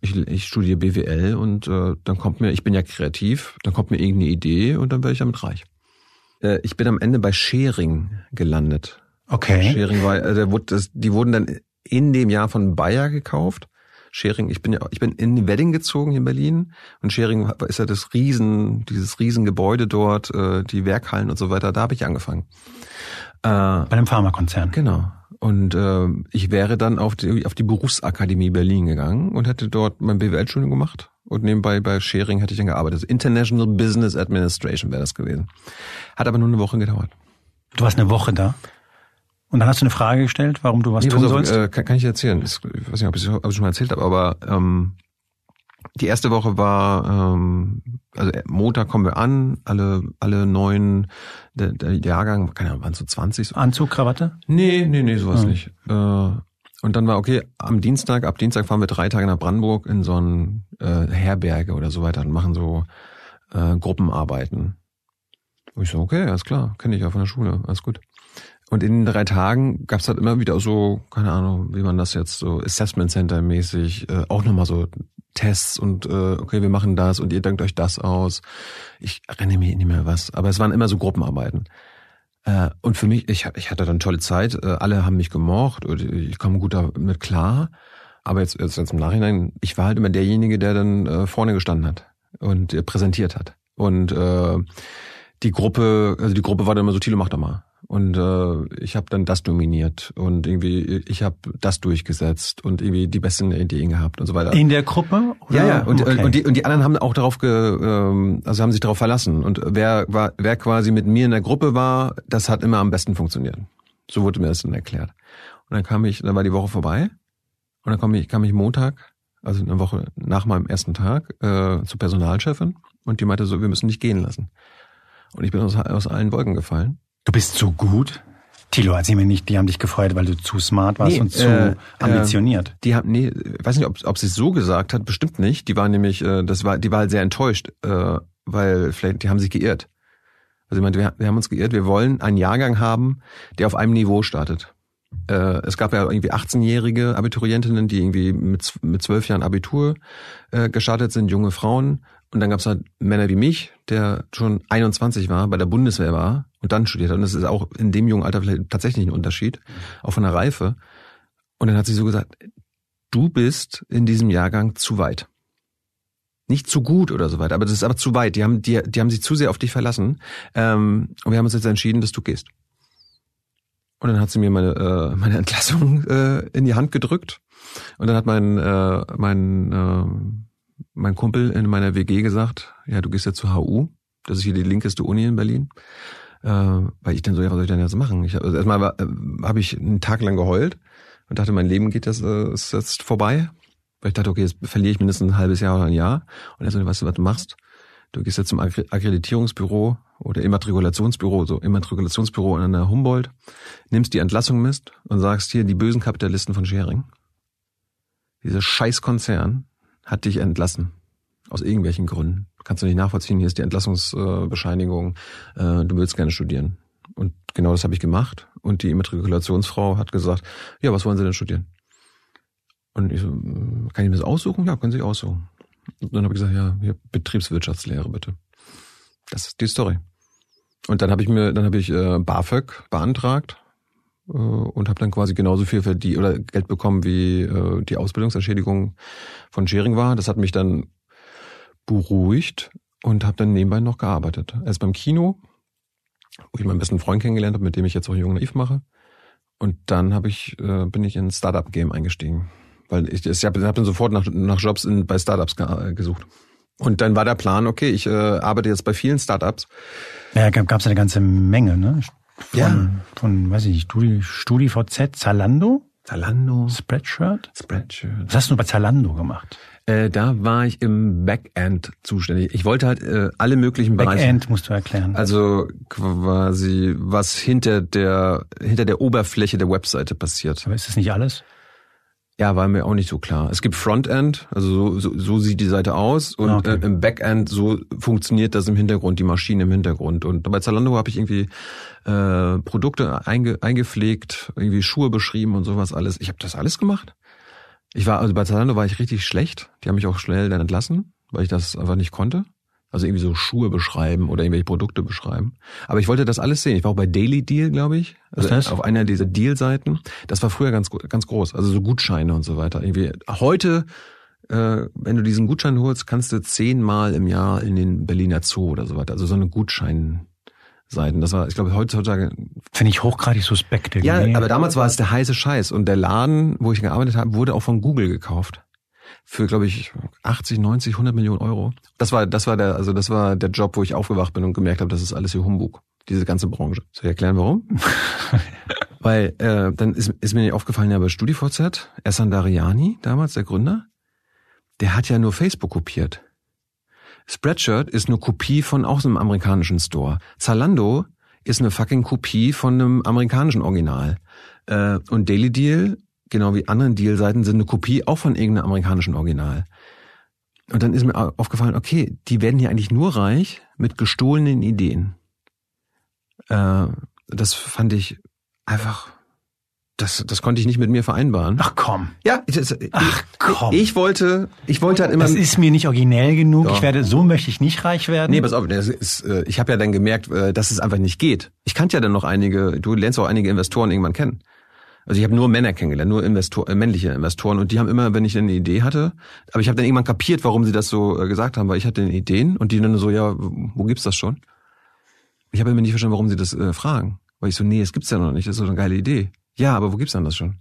S8: Ich, ich studiere BWL und äh, dann kommt mir, ich bin ja kreativ, dann kommt mir irgendeine Idee und dann werde ich damit reich. Äh, ich bin am Ende bei Schering gelandet.
S1: Okay.
S8: Schering war, äh, der wurde, das, die wurden dann in dem Jahr von Bayer gekauft. Schering, ich bin ja, ich bin in Wedding gezogen hier in Berlin und Schering ist ja das Riesen, dieses Riesengebäude dort, äh, die Werkhallen und so weiter. Da habe ich angefangen.
S1: Äh, Bei einem Pharmakonzern.
S8: Genau. Und äh, ich wäre dann auf die, auf die Berufsakademie Berlin gegangen und hätte dort mein BWL-Studium gemacht. Und nebenbei bei Schering hätte ich dann gearbeitet. Also International Business Administration wäre das gewesen. Hat aber nur eine Woche gedauert.
S1: Du warst eine Woche da. Und dann hast du eine Frage gestellt, warum du was nee, tun
S8: auf,
S1: sollst?
S8: Äh, kann, kann ich erzählen. Ich weiß nicht, ob ich es schon mal erzählt habe, aber ähm, die erste Woche war, ähm, also Montag kommen wir an, alle alle neuen, der, der Jahrgang, keine Ahnung, waren so 20. So.
S1: Anzug, Krawatte?
S8: Nee, nee, nee, sowas mhm. nicht. Äh, und dann war, okay, am Dienstag, ab Dienstag fahren wir drei Tage nach Brandenburg in so ein äh, Herberge oder so weiter und machen so äh, Gruppenarbeiten. Und ich so, okay, alles klar, kenne ich ja von der Schule, alles gut. Und in den drei Tagen gab's halt immer wieder so, keine Ahnung, wie man das jetzt so Assessment Center mäßig, äh, auch nochmal so Tests und äh, okay, wir machen das und ihr denkt euch das aus. Ich renne mir nicht mehr was, aber es waren immer so Gruppenarbeiten. Äh, und für mich, ich, ich hatte dann tolle Zeit, äh, alle haben mich gemocht, und ich komme gut damit klar. Aber jetzt, jetzt, jetzt im Nachhinein, ich war halt immer derjenige, der dann äh, vorne gestanden hat und äh, präsentiert hat. Und äh, die Gruppe, also die Gruppe war dann immer so, Thilo, mach doch mal. Und äh, ich habe dann das dominiert und irgendwie ich habe das durchgesetzt und irgendwie die besten Ideen gehabt und so weiter.
S1: In der Gruppe?
S8: Oder? Ja, ja. Und, okay. und, die, und die anderen haben auch darauf, ge, ähm, also haben sich darauf verlassen. Und wer war, wer quasi mit mir in der Gruppe war, das hat immer am besten funktioniert. So wurde mir das dann erklärt. Und dann kam ich, dann war die Woche vorbei und dann kam ich, kam ich Montag, also eine Woche nach meinem ersten Tag, äh, zur Personalchefin und die meinte so, wir müssen dich gehen lassen. Und ich bin aus, aus allen Wolken gefallen
S1: Du bist so gut. Tilo, erzähl mir nicht, die haben dich gefreut, weil du zu smart warst nee, und zu äh, ambitioniert.
S8: Äh, die haben, nee, weiß nicht, ob, ob sie es so gesagt hat, bestimmt nicht. Die war nämlich, äh, das war, die war halt sehr enttäuscht, äh, weil vielleicht, die haben sich geirrt. Also ich meinte, wir, wir haben uns geirrt, wir wollen einen Jahrgang haben, der auf einem Niveau startet. Äh, es gab ja irgendwie 18-jährige Abiturientinnen, die irgendwie mit, mit 12 Jahren Abitur äh, gestartet sind, junge Frauen. Und dann gab es halt Männer wie mich, der schon 21 war, bei der Bundeswehr war und dann studiert hat. Und das ist auch in dem jungen Alter vielleicht tatsächlich ein Unterschied, auch von der Reife. Und dann hat sie so gesagt, du bist in diesem Jahrgang zu weit. Nicht zu gut oder so weiter, aber das ist aber zu weit. Die haben, die, die haben sich zu sehr auf dich verlassen. Ähm, und wir haben uns jetzt entschieden, dass du gehst. Und dann hat sie mir meine, äh, meine Entlassung äh, in die Hand gedrückt. Und dann hat mein, äh, mein äh, mein Kumpel in meiner WG gesagt, ja, du gehst ja zur HU, das ist hier die linkeste Uni in Berlin. Äh, weil ich dann so, ja, was soll ich denn jetzt machen? Ich, also erstmal äh, habe ich einen Tag lang geheult und dachte, mein Leben geht das äh, ist jetzt vorbei. Weil ich dachte, okay, jetzt verliere ich mindestens ein halbes Jahr oder ein Jahr. Und er so, weißt du, was du machst? Du gehst jetzt zum Akkreditierungsbüro oder Immatrikulationsbüro, so Immatrikulationsbüro an der Humboldt, nimmst die Entlassung misst und sagst hier, die bösen Kapitalisten von Schering, dieser Scheißkonzern, hat dich entlassen. Aus irgendwelchen Gründen. Kannst du nicht nachvollziehen, hier ist die Entlassungsbescheinigung, äh, du willst gerne studieren. Und genau das habe ich gemacht. Und die Immatrikulationsfrau hat gesagt, ja, was wollen Sie denn studieren? Und ich so, kann ich mir das aussuchen? Ja, können Sie aussuchen. Und dann habe ich gesagt, ja, hier Betriebswirtschaftslehre bitte. Das ist die Story. Und dann habe ich mir, dann habe ich äh, BAföG beantragt äh, und habe dann quasi genauso viel für die oder Geld bekommen, wie äh, die Ausbildungsentschädigung von Schering war. Das hat mich dann beruhigt und habe dann nebenbei noch gearbeitet. Erst beim Kino, wo ich meinen besten Freund kennengelernt habe, mit dem ich jetzt auch Jung Naiv mache. Und dann habe ich, äh, bin ich in Startup-Game eingestiegen. Weil ich, ich habe hab dann sofort nach, nach Jobs in, bei Startups ge gesucht. Und dann war der Plan, okay, ich äh, arbeite jetzt bei vielen Startups.
S1: Ja, gab es eine ganze Menge, ne? Von, ja. von weiß ich nicht, Studi, StudiVZ, Zalando?
S8: Zalando.
S1: Spreadshirt?
S8: Spreadshirt.
S1: Was hast du bei Zalando gemacht?
S8: Äh, da war ich im Backend zuständig. Ich wollte halt äh, alle möglichen
S1: Bereiche. Backend musst du erklären.
S8: Also quasi, was hinter der hinter der Oberfläche der Webseite passiert.
S1: Aber ist das nicht alles?
S8: Ja, war mir auch nicht so klar. Es gibt Frontend, also so, so, so sieht die Seite aus und
S1: Okay.
S8: äh, im Backend so funktioniert das im Hintergrund, die Maschine im Hintergrund. Und bei Zalando habe ich irgendwie äh, Produkte einge, eingepflegt, irgendwie Schuhe beschrieben und sowas alles. Ich habe das alles gemacht. Ich war also bei Zalando war ich richtig schlecht. Die haben mich auch schnell dann entlassen, weil ich das einfach nicht konnte. Also irgendwie so Schuhe beschreiben oder irgendwelche Produkte beschreiben. Aber ich wollte das alles sehen. Ich war auch bei Daily Deal, glaube ich. Also
S1: Was das?
S8: auf einer dieser Deal-Seiten. Das war früher ganz ganz groß. Also so Gutscheine und so weiter. Irgendwie heute, äh, wenn du diesen Gutschein holst, kannst du zehnmal im Jahr in den Berliner Zoo oder so weiter. Also so eine Gutscheinseiten. Das war, ich glaube, heutzutage
S1: Finde ich hochgradig suspekt.
S8: ja,
S1: irgendwie.
S8: aber damals war es der heiße Scheiß und der Laden, wo ich gearbeitet habe, wurde auch von Google gekauft. Für, glaube ich, 80, 90, 100 Millionen Euro. Das war, das war der, also das war der Job, wo ich aufgewacht bin und gemerkt habe, das ist alles hier Humbug. Diese ganze Branche. Soll ich erklären, warum? Weil äh, dann ist, ist mir nicht aufgefallen, ja, bei StudiVZ, Essan Dariani, damals der Gründer, der hat ja nur Facebook kopiert. Spreadshirt ist eine Kopie von auch so einem amerikanischen Store. Zalando ist eine fucking Kopie von einem amerikanischen Original. Äh, und Daily Deal, genau wie anderen Deal-Seiten, sind eine Kopie auch von irgendeinem amerikanischen Original. Und dann ist mir au- aufgefallen, okay, die werden hier eigentlich nur reich mit gestohlenen Ideen. Äh, das fand ich einfach, das, das konnte ich nicht mit mir vereinbaren.
S1: Ach komm.
S8: Ja, ich, das,
S1: Ach, komm.
S8: ich, ich wollte, ich wollte halt immer.
S1: Das ist mir nicht originell genug.
S8: Doch.
S1: Ich werde, so möchte ich nicht reich werden.
S8: Nee, pass auf, das ist, äh, ich habe ja dann gemerkt, äh, dass es einfach nicht geht. Ich kannte ja dann noch einige, du lernst auch einige Investoren irgendwann kennen. Also ich habe nur Männer kennengelernt, nur Investor, äh, männliche Investoren und die haben immer, wenn ich eine Idee hatte, aber ich habe dann irgendwann kapiert, warum sie das so äh, gesagt haben, weil ich hatte Ideen und die dann so, ja, wo gibt's das schon? Ich habe immer nicht verstanden, warum sie das äh, fragen, weil ich so, nee, es gibt's ja noch nicht, das ist so eine geile Idee. Ja, aber wo gibt's denn das schon?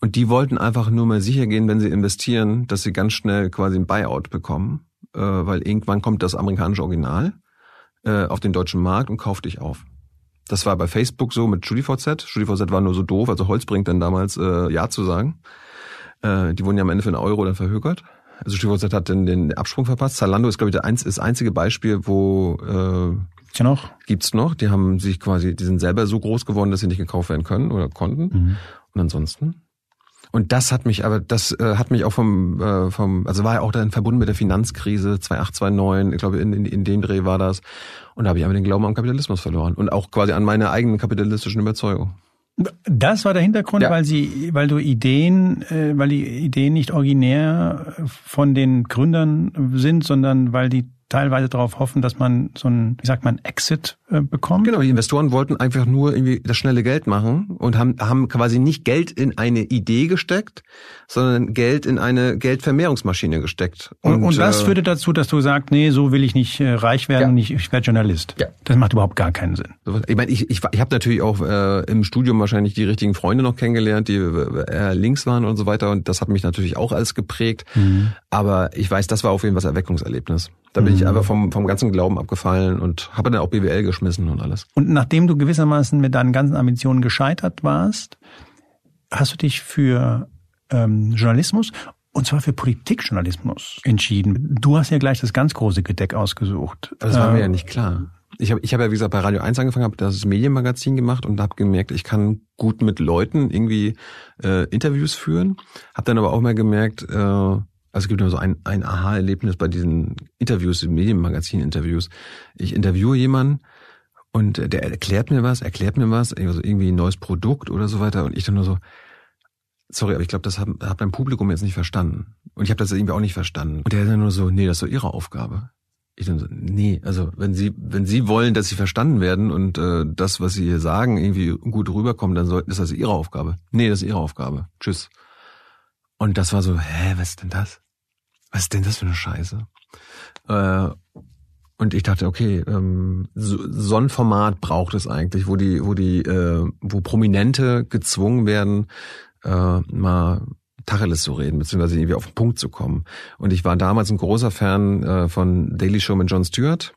S8: Und die wollten einfach nur mal sicher gehen, wenn sie investieren, dass sie ganz schnell quasi ein Buyout bekommen, äh, weil irgendwann kommt das amerikanische Original äh, auf den deutschen Markt und kauft dich auf. Das war bei Facebook so mit StudiVZ. StudiVZ war nur so doof, also Holz bringt dann damals äh, Ja zu sagen. Äh, die wurden ja am Ende für einen Euro dann verhökert. Also StudiVZ hat den, den Absprung verpasst. Zalando ist, glaube ich, das einzige Beispiel, wo äh,
S1: Gibt's ja noch?
S8: gibt's noch. Die haben sich quasi, die sind selber so groß geworden, dass sie nicht gekauft werden können oder konnten. Und ansonsten. Und das hat mich, aber das äh, hat mich auch vom, äh, vom, also war ja auch dann verbunden mit der Finanzkrise 2008, 2009, ich glaube in, in, in dem Dreh war das. Und da habe ich aber den Glauben am Kapitalismus verloren und auch quasi an meine eigenen kapitalistischen Überzeugung.
S1: Das war der Hintergrund,
S8: Ja.
S1: weil sie, weil du Ideen, äh, weil die Ideen nicht originär von den Gründern sind, sondern weil die teilweise darauf hoffen, dass man so ein, wie sagt man, Exit äh, bekommt.
S8: Genau, die Investoren wollten einfach nur irgendwie das schnelle Geld machen und haben, haben quasi nicht Geld in eine Idee gesteckt, sondern Geld in eine Geldvermehrungsmaschine gesteckt.
S1: Und, und, das
S8: äh,
S1: führte dazu, dass du sagst, nee, so will ich nicht äh, reich werden
S8: Ja.
S1: und ich, ich werde Journalist.
S8: Ja.
S1: Das macht überhaupt gar keinen Sinn.
S8: Ich meine, ich, ich, ich habe natürlich auch äh, im Studium wahrscheinlich die richtigen Freunde noch kennengelernt, die äh, eher links waren und so weiter. Und das hat mich natürlich auch alles geprägt. Aber ich weiß, das war auf jeden Fall das Erweckungserlebnis. Da bin ich einfach vom, vom ganzen Glauben abgefallen und habe dann auch BWL geschmissen und alles.
S1: Und nachdem du gewissermaßen mit deinen ganzen Ambitionen gescheitert warst, hast du dich für ähm, Journalismus und zwar für Politikjournalismus entschieden. Du hast ja gleich das ganz große Gedeck ausgesucht.
S8: Das war mir
S1: Äh,
S8: ja nicht klar. Ich habe ich hab ja, wie gesagt, bei Radio 1 angefangen, habe das Medienmagazin gemacht und habe gemerkt, ich kann gut mit Leuten irgendwie äh, Interviews führen. Habe dann aber auch mal gemerkt, äh, also es gibt nur so ein, ein Aha-Erlebnis bei diesen Interviews, Medienmagazin-Interviews. Ich interviewe jemanden und der erklärt mir was, erklärt mir was, also irgendwie ein neues Produkt oder so weiter und ich dann nur so, sorry, aber ich glaube, das hat, hat mein Publikum jetzt nicht verstanden. Und ich habe das irgendwie auch nicht verstanden. Und der dann nur so, nee, das ist doch ihre Aufgabe. Ich dann so, nee, also wenn Sie, wenn Sie wollen, dass Sie verstanden werden und äh, das, was Sie hier sagen, irgendwie gut rüberkommt, dann soll, ist das Ihre Aufgabe. Nee, das ist Ihre Aufgabe. Tschüss. Und das war so, hä, was ist denn das? Was ist denn das für eine Scheiße? Äh, und ich dachte, okay, ähm, so, so ein Format braucht es eigentlich, wo die, wo die, äh, wo Prominente gezwungen werden, äh, mal Tacheles zu reden, beziehungsweise irgendwie auf den Punkt zu kommen. Und ich war damals ein großer Fan äh, von Daily Show mit Jon Stewart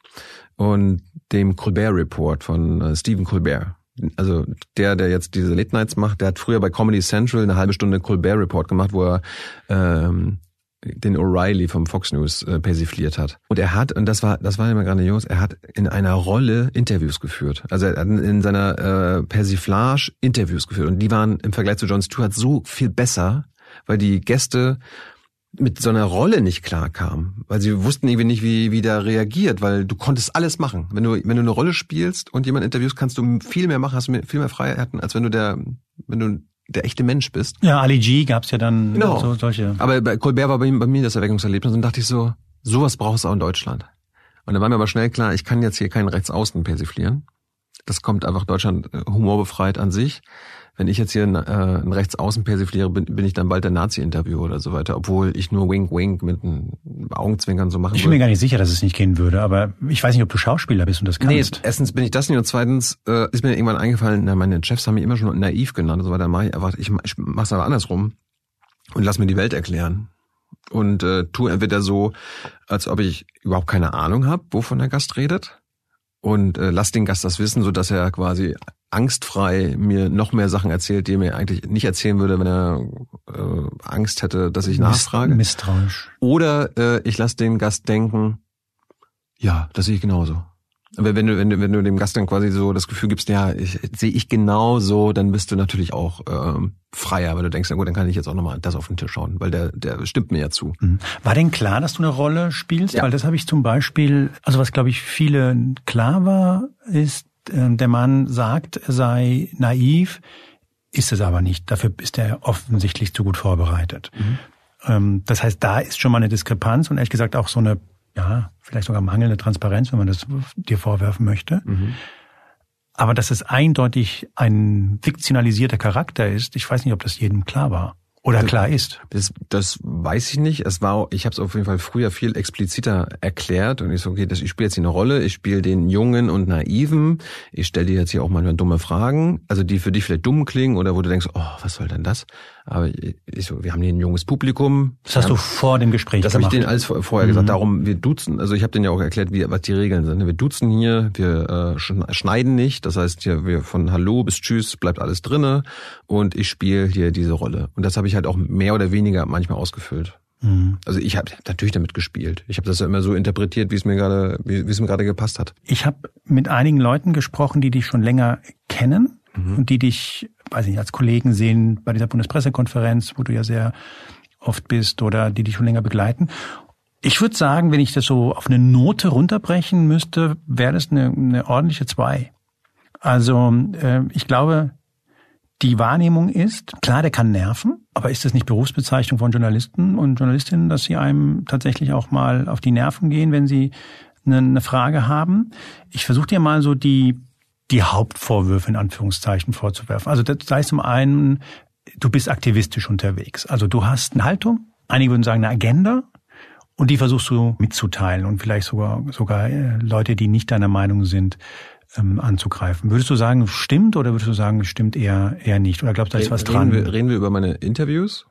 S8: und dem Colbert Report von äh, Stephen Colbert. Also der, der jetzt diese Late Nights macht, der hat früher bei Comedy Central eine halbe Stunde Colbert Report gemacht, wo er ähm, den O'Reilly vom Fox News äh, persifliert hat. Und er hat, und das war, das war immer grandios, er hat in einer Rolle Interviews geführt. Also er hat in seiner äh, Persiflage Interviews geführt. Und die waren im Vergleich zu Jon Stewart so viel besser, weil die Gäste mit so einer Rolle nicht klar kamen, weil sie wussten irgendwie nicht, wie, wie der reagiert, weil du konntest alles machen. Wenn du, wenn du eine Rolle spielst und jemand interviewst, kannst du viel mehr machen, hast du viel mehr Freiheiten, als wenn du der, wenn du der echte Mensch bist.
S1: Ja, Ali G gab's ja dann
S8: Genau.
S1: so solche.
S8: Aber bei Colbert war bei, bei mir das Erweckungserlebnis und dachte ich so, sowas brauchst du auch in Deutschland. Und dann war mir aber schnell klar, ich kann jetzt hier keinen Rechtsaußen persiflieren. Das kommt einfach Deutschland äh, humorbefreit an sich. Wenn ich jetzt hier einen, äh, einen Rechtsaußen persifliere, bin, bin ich dann bald der Nazi-Interview oder so weiter, obwohl ich nur Wink Wink mit einem Augenzwinkern so machen
S1: Ich bin mir
S8: würde.
S1: gar nicht sicher, dass es nicht gehen würde, aber ich weiß nicht, ob du Schauspieler bist und das
S8: Nee,
S1: kannst.
S8: erstens bin ich das nicht und zweitens äh, ist mir irgendwann eingefallen, na, meine Chefs haben mich immer schon naiv genannt und so weiter. Mach ich einfach, ich, ich mach's aber andersrum und lass mir die Welt erklären. Und äh, tu entweder so, als ob ich überhaupt keine Ahnung habe, wovon der Gast redet. Und äh, lass den Gast das wissen, so dass er quasi angstfrei mir noch mehr Sachen erzählt, die er mir eigentlich nicht erzählen würde, wenn er äh, Angst hätte, dass ich nachfrage.
S1: Misstrauisch.
S8: Oder äh, ich lasse den Gast denken, ja, das sehe ich genauso. Aber wenn du, wenn du, wenn du dem Gast dann quasi so das Gefühl gibst, ja, ich, sehe ich genauso, dann bist du natürlich auch ähm, freier, weil du denkst, na gut, dann kann ich jetzt auch nochmal das auf den Tisch schauen, weil der, der stimmt mir ja zu.
S1: Mhm. War denn klar, dass du eine Rolle spielst?
S8: Ja.
S1: Weil das habe ich zum Beispiel, also was glaube ich viele klar war, ist, der Mann sagt, er sei naiv, ist es aber nicht. Dafür ist er offensichtlich zu gut vorbereitet. Ähm, das heißt, da ist schon mal eine Diskrepanz und ehrlich gesagt auch so eine, ja, vielleicht sogar mangelnde Transparenz, wenn man das dir vorwerfen möchte. Aber dass es eindeutig ein fiktionalisierter Charakter ist, ich weiß nicht, ob das jedem klar war. Oder klar ist.
S8: Das, das weiß ich nicht. Es war, ich habe es auf jeden Fall früher viel expliziter erklärt und ich so, okay, das, ich spiele jetzt hier eine Rolle, ich spiele den Jungen und Naiven, ich stelle dir jetzt hier auch manchmal dumme Fragen, also die für dich vielleicht dumm klingen oder wo du denkst, oh, was soll denn das? Aber ich so, wir haben hier ein junges Publikum.
S1: Das hast
S8: wir
S1: du vor dem Gespräch
S8: Das habe ich
S1: gemacht.
S8: denen alles vor- vorher gesagt. Darum, wir duzen, also ich habe denen ja auch erklärt, wie, was die Regeln sind. Wir duzen hier, wir äh, schn- schneiden nicht. Das heißt, hier, wir von Hallo bis Tschüss bleibt alles drinne und ich spiele hier diese Rolle. Und das habe ich halt auch mehr oder weniger manchmal ausgefüllt.
S1: Mhm.
S8: Also ich habe natürlich damit gespielt. Ich habe das ja immer so interpretiert, wie es mir gerade, wie es mir gerade gepasst hat.
S1: Ich habe mit einigen Leuten gesprochen, die dich schon länger kennen und die dich, weiß ich nicht, als Kollegen sehen bei dieser Bundespressekonferenz, wo du ja sehr oft bist oder die dich schon länger begleiten. Ich würde sagen, wenn ich das so auf eine Note runterbrechen müsste, wäre das eine, eine ordentliche zwei. Also äh, ich glaube, die Wahrnehmung ist, klar, der kann nerven, aber ist das nicht Berufsbezeichnung von Journalisten und Journalistinnen, dass sie einem tatsächlich auch mal auf die Nerven gehen, wenn sie eine, eine Frage haben? Ich versuche dir mal so die, die Hauptvorwürfe in Anführungszeichen vorzuwerfen. Also das sei zum einen, du bist aktivistisch unterwegs. Also du hast eine Haltung, einige würden sagen eine Agenda, und die versuchst du mitzuteilen und vielleicht sogar sogar äh, Leute, die nicht deiner Meinung sind, ähm, anzugreifen. Würdest du sagen, stimmt oder würdest du sagen, stimmt eher eher nicht? Oder glaubst du, da ist was dran?
S8: Reden wir, reden wir über meine Interviews?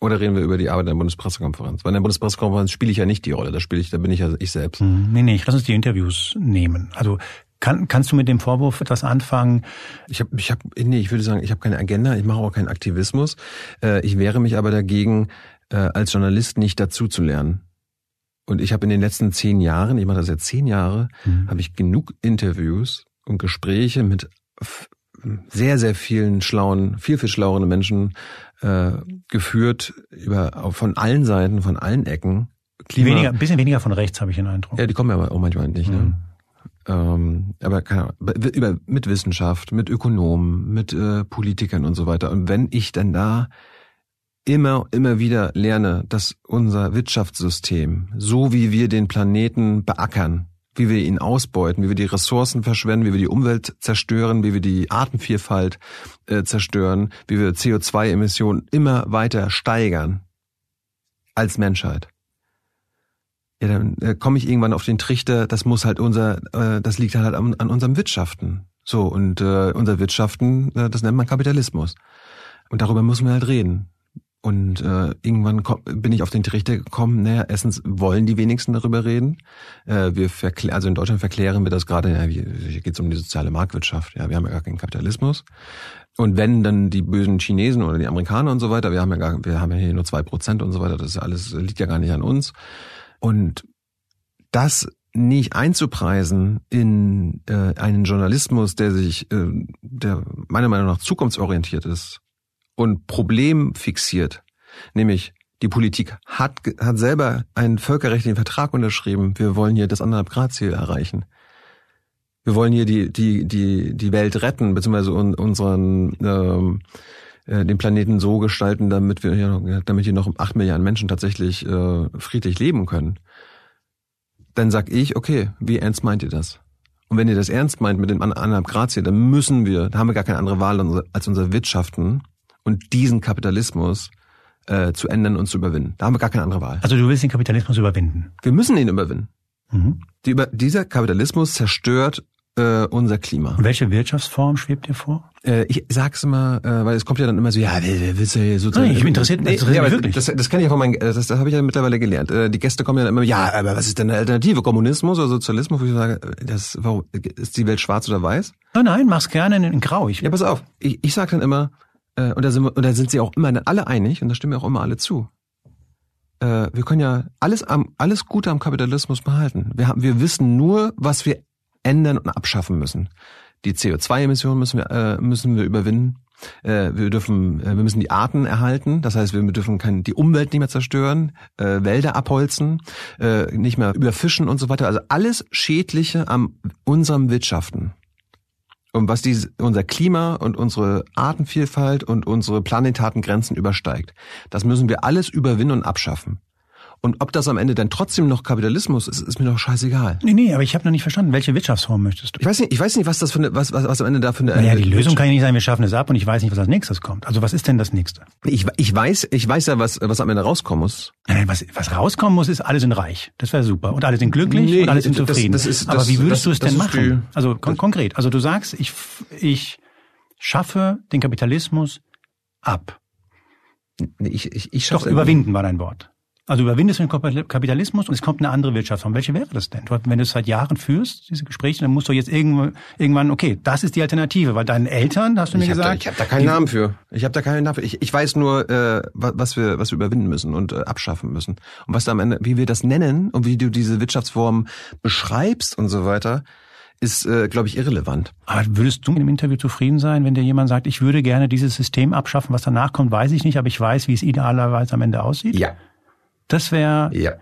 S8: Oder reden wir über die Arbeit in der Bundespressekonferenz? Weil in der Bundespressekonferenz spiele ich ja nicht die Rolle, da spiele ich, da bin ich ja ich selbst.
S1: Hm, Nee, nee, lass uns die Interviews nehmen. Also kann, kannst du mit dem Vorwurf etwas anfangen?
S8: Ich habe, ich hab, nee, ich würde sagen, ich habe keine Agenda, ich mache auch keinen Aktivismus. Äh, ich wehre mich aber dagegen, äh, als Journalist nicht dazu zu lernen. Und ich habe in den letzten zehn Jahren, ich mache das jetzt zehn Jahre,
S1: Mhm.
S8: habe ich genug Interviews und Gespräche mit sehr, sehr vielen schlauen, viel, viel schlaueren Menschen äh, geführt, über von allen Seiten, von allen Ecken. Klima,
S1: Weniger, ein bisschen weniger von rechts habe ich den Eindruck.
S8: ja, die kommen ja aber auch manchmal nicht.
S1: Mhm.
S8: Ne? Ähm, aber keine Ahnung, über, mit Wissenschaft, mit Ökonomen, mit äh, Politikern und so weiter. Und wenn ich dann da immer, immer wieder lerne, dass unser Wirtschaftssystem, so wie wir den Planeten beackern, wie wir ihn ausbeuten, wie wir die Ressourcen verschwenden, wie wir die Umwelt zerstören, wie wir die Artenvielfalt äh, zerstören, wie wir CO2-Emissionen immer weiter steigern als Menschheit. Ja, dann äh, komme ich irgendwann auf den Trichter, das muss halt unser, äh, das liegt halt an, an unserem Wirtschaften. So, und äh, unser Wirtschaften, äh, das nennt man Kapitalismus. Und darüber müssen wir halt reden. Und äh, irgendwann komm, bin ich auf den Trichter gekommen, naja, erstens wollen die wenigsten darüber reden. Äh, wir verklä also in Deutschland verklären wir das gerade, ja, hier geht es um die soziale Marktwirtschaft. Ja, wir haben ja gar keinen Kapitalismus. Und wenn dann die bösen Chinesen oder die Amerikaner und so weiter, wir haben ja gar, wir haben ja hier nur zwei Prozent und so weiter, das alles liegt ja gar nicht an uns. Und das nicht einzupreisen in äh, einen Journalismus, der sich, äh, der meiner Meinung nach zukunftsorientiert ist und problemfixiert, Nämlich, die Politik hat, hat selber einen völkerrechtlichen Vertrag unterschrieben. Wir wollen hier das anderthalb Grad Ziel erreichen. Wir wollen hier die, die, die, die Welt retten, beziehungsweise unseren, ähm, äh, den Planeten so gestalten, damit wir hier noch, damit hier noch acht Milliarden Menschen tatsächlich äh, friedlich leben können. Dann sag ich, okay, wie ernst meint ihr das? Und wenn ihr das ernst meint mit dem anderthalb Grad Ziel, dann müssen wir, da haben wir gar keine andere Wahl als unser Wirtschaften und diesen Kapitalismus äh, zu ändern und zu überwinden. Da haben wir gar keine andere Wahl.
S1: Also du willst den Kapitalismus überwinden?
S8: Wir müssen ihn überwinden. Mhm. Die, über, dieser Kapitalismus zerstört äh, unser Klima.
S1: Welche Wirtschaftsform schwebt dir vor?
S8: Äh, ich sag's immer, äh, weil es kommt ja dann immer so, ja, willst du hier sozusagen...
S1: Nein, ich bin interessiert,
S8: nee,
S1: interessiert
S8: nee,
S1: wirklich.
S8: Das, das kann ich ja von meinen, das, das habe ich ja mittlerweile gelernt. Äh, die Gäste kommen ja dann immer, ja, aber was ist denn eine Alternative? Kommunismus oder Sozialismus? Wo ich sage, das, warum, ist die Welt schwarz oder weiß?
S1: Nein, nein, mach's gerne in, in Grau.
S8: Ich, ja, pass auf. Ich, ich sag dann immer, äh, und, da sind wir, und da sind sie auch immer alle einig, und da stimmen wir auch immer alle zu. Äh, wir können ja alles am, alles Gute am Kapitalismus behalten. Wir haben, wir wissen nur, was wir ändern und abschaffen müssen. Die CO2-Emissionen müssen wir, äh, müssen wir überwinden. Äh, wir dürfen, äh, wir müssen die Arten erhalten. Das heißt, wir dürfen kein, die Umwelt nicht mehr zerstören, äh, Wälder abholzen, äh, nicht mehr überfischen und so weiter. Also alles Schädliche an unserem Wirtschaften. Und was die, unser Klima und unsere Artenvielfalt und unsere planetaten Grenzen übersteigt. Das müssen wir alles überwinden und abschaffen. Und ob das am Ende dann trotzdem noch Kapitalismus ist, ist mir doch scheißegal.
S1: Nee, nee, aber ich habe noch nicht verstanden, welche Wirtschaftsform möchtest du?
S8: Ich weiß nicht, ich weiß nicht, was das für eine, was, was, was am Ende da für eine.
S1: Naja, die Lösung kann ja nicht sein, wir schaffen es ab und ich weiß nicht, was als nächstes kommt. Also was ist denn das nächste?
S8: Ich, ich weiß, ich weiß ja, was, was am Ende rauskommen muss.
S1: Nein, was, was rauskommen muss, ist, alle sind reich. Das wäre super. Und alle sind glücklich nee, und alle sind zufrieden. Das, das ist, aber wie würdest das, du es denn machen? Die, also kon konkret. Also du sagst, ich, ich schaffe den Kapitalismus ab.
S8: Ich, ich, ich schaffe
S1: Doch, überwinden war dein Wort. Also überwindest du den Kapitalismus und es kommt eine andere Wirtschaftsform. Welche wäre das denn? Wenn du es seit Jahren führst, diese Gespräche, dann musst du jetzt irgendwann, okay, das ist die Alternative, weil deinen Eltern, hast du mir
S8: ich
S1: gesagt.
S8: Da, ich habe da keinen Namen für. Ich habe da keinen Namen für. Ich, ich weiß nur, äh, was wir was wir überwinden müssen und äh, abschaffen müssen. Und was da am Ende, wie wir das nennen und wie du diese Wirtschaftsform beschreibst und so weiter, ist, äh, glaube ich, irrelevant.
S1: Aber würdest du mit dem Interview zufrieden sein, wenn dir jemand sagt, ich würde gerne dieses System abschaffen, was danach kommt, weiß ich nicht, aber ich weiß, wie es idealerweise am Ende aussieht?
S8: Ja.
S1: Das wäre ja.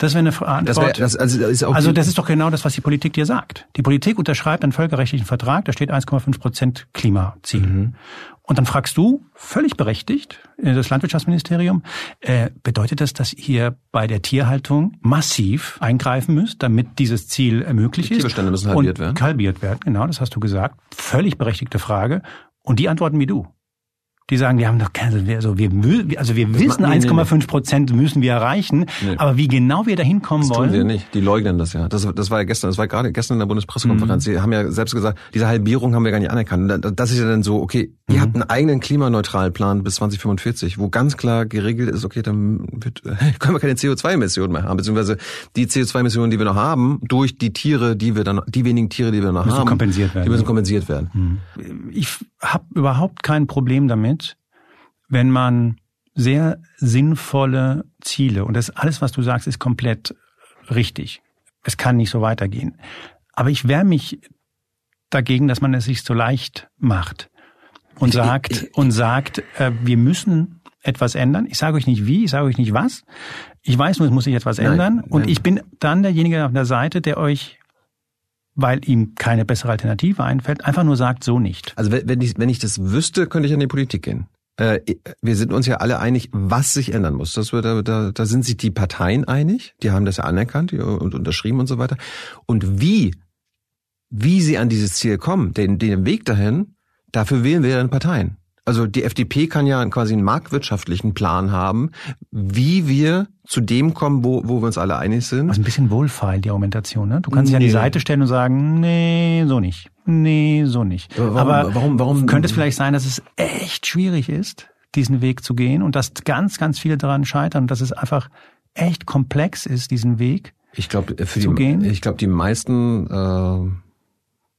S1: Das wäre eine Antwort. Das wär, das, also, das ist auch also das ist doch genau das, was die Politik dir sagt. Die Politik unterschreibt einen völkerrechtlichen Vertrag, da steht 1,5 Prozent Klimaziel. Mhm. Und dann fragst du, völlig berechtigt, äh, das Landwirtschaftsministerium, äh, bedeutet das, dass ihr bei der Tierhaltung massiv eingreifen müsst, damit dieses Ziel äh, möglich
S8: die
S1: ist?
S8: Tierbestände müssen halbiert werden.
S1: Halbiert werden, genau, das hast du gesagt. Völlig berechtigte Frage. Und die antworten wie du die sagen, wir haben doch keine, also wir, also wir wissen, 1,5 Prozent müssen wir erreichen, aber wie genau wir da hinkommen
S8: das
S1: wollen.
S8: Tun wir nicht. Die leugnen das ja. Das, das war ja gestern, das war gerade gestern in der Bundespressekonferenz. Mhm. Sie haben ja selbst gesagt, diese Halbierung haben wir gar nicht anerkannt. Das ist ja dann so, okay, mhm. ihr habt einen eigenen klimaneutralen Plan bis 2045, wo ganz klar geregelt ist, okay, dann wird, können wir keine CO2-Emissionen mehr haben, beziehungsweise die CO2-Emissionen, die wir noch haben, durch die Tiere, die wir dann, die wenigen Tiere, die wir noch
S1: müssen
S8: haben,
S1: kompensiert werden.
S8: die müssen kompensiert werden.
S1: Mhm. Ich habe überhaupt kein Problem damit, wenn man sehr sinnvolle Ziele, und das alles, was du sagst, ist komplett richtig. Es kann nicht so weitergehen. Aber ich wehre mich dagegen, dass man es sich so leicht macht und sagt, und sagt, äh, wir müssen etwas ändern. Ich sage euch nicht wie, ich sage euch nicht was. Ich weiß nur, es muss sich etwas nein, ändern. Nein. Und ich bin dann derjenige auf der Seite, der euch weil ihm keine bessere Alternative einfällt, einfach nur sagt, so nicht.
S8: Also wenn ich, wenn ich das wüsste, könnte ich an die Politik gehen. Äh, wir sind uns ja alle einig, was sich ändern muss. Das wird, da, da, sind sich die Parteien einig, die haben das ja anerkannt und unterschrieben und so weiter. Und wie, wie sie an dieses Ziel kommen, den, den Weg dahin, dafür wählen wir dann Parteien. Also die FDP kann ja quasi einen marktwirtschaftlichen Plan haben, wie wir zu dem kommen, wo, wo wir uns alle einig sind.
S1: Ist ein bisschen wohlfeil, die Argumentation. Ne? Du kannst nee. dich an die Seite stellen und sagen, nee, so nicht. Nee, so nicht.
S8: Aber warum, Aber warum, warum
S1: könnte es vielleicht sein, dass es echt schwierig ist, diesen Weg zu gehen und dass ganz, ganz viele daran scheitern und dass es einfach echt komplex ist, diesen Weg
S8: ich glaub, für
S1: zu
S8: die,
S1: gehen?
S8: Ich glaube, die meisten... Äh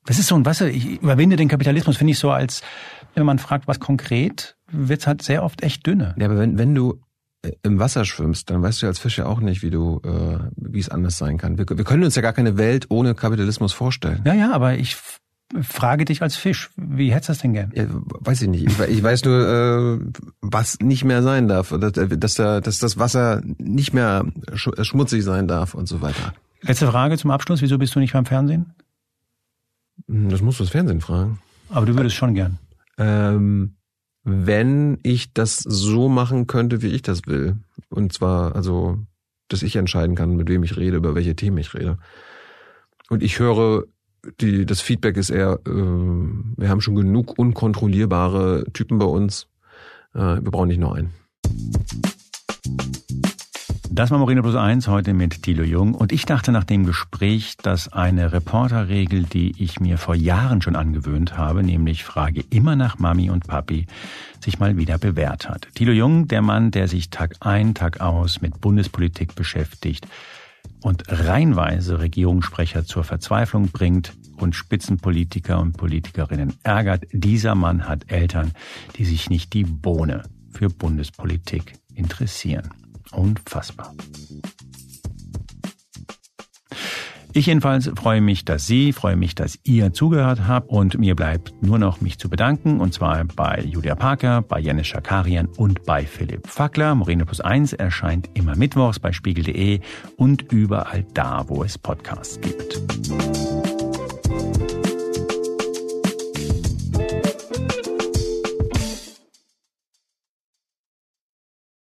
S1: das ist so ein, weißt du, ich überwinde den Kapitalismus, finde ich so als, wenn man fragt, was konkret, wird's halt sehr oft echt dünne.
S8: Ja, aber wenn, wenn du äh, im Wasser schwimmst, dann weißt du als Fisch ja auch nicht, wie du, äh, wie es anders sein kann. Wir, wir können uns ja gar keine Welt ohne Kapitalismus vorstellen.
S1: Ja, ja, aber ich frage dich als Fisch, wie hättest du das denn gern?
S8: Ja, weiß ich nicht. Ich, ich weiß nur, äh, was nicht mehr sein darf, dass, dass, der, dass das Wasser nicht mehr schmutzig sein darf und so weiter.
S1: Letzte Frage zum Abschluss. Wieso bist du nicht beim Fernsehen?
S8: Hm, das musst du das Fernsehen fragen.
S1: Aber du würdest schon gern.
S8: Ähm, wenn ich das so machen könnte, wie ich das will. Und zwar, also, dass ich entscheiden kann, mit wem ich rede, über welche Themen ich rede. Und ich höre, die, das Feedback ist eher, äh, wir haben schon genug unkontrollierbare Typen bei uns. Äh, wir brauchen nicht nur einen.
S1: Das war Moreno Plus Eins heute mit Thilo Jung. Und ich dachte nach dem Gespräch, dass eine Reporterregel, die ich mir vor Jahren schon angewöhnt habe, nämlich Frage immer nach Mami und Papi, sich mal wieder bewährt hat. Thilo Jung, der Mann, der sich Tag ein, Tag aus mit Bundespolitik beschäftigt und reinweise Regierungssprecher zur Verzweiflung bringt und Spitzenpolitiker und Politikerinnen ärgert. Dieser Mann hat Eltern, die sich nicht die Bohne für Bundespolitik interessieren. Unfassbar. Ich jedenfalls freue mich, dass Sie, freue mich, dass ihr zugehört habt und mir bleibt nur noch mich zu bedanken und zwar bei Julia Parker, bei Janis Schakarian und bei Philipp Fackler. Moreno Plus 1 erscheint immer mittwochs bei spiegel.de und überall da, wo es Podcasts gibt.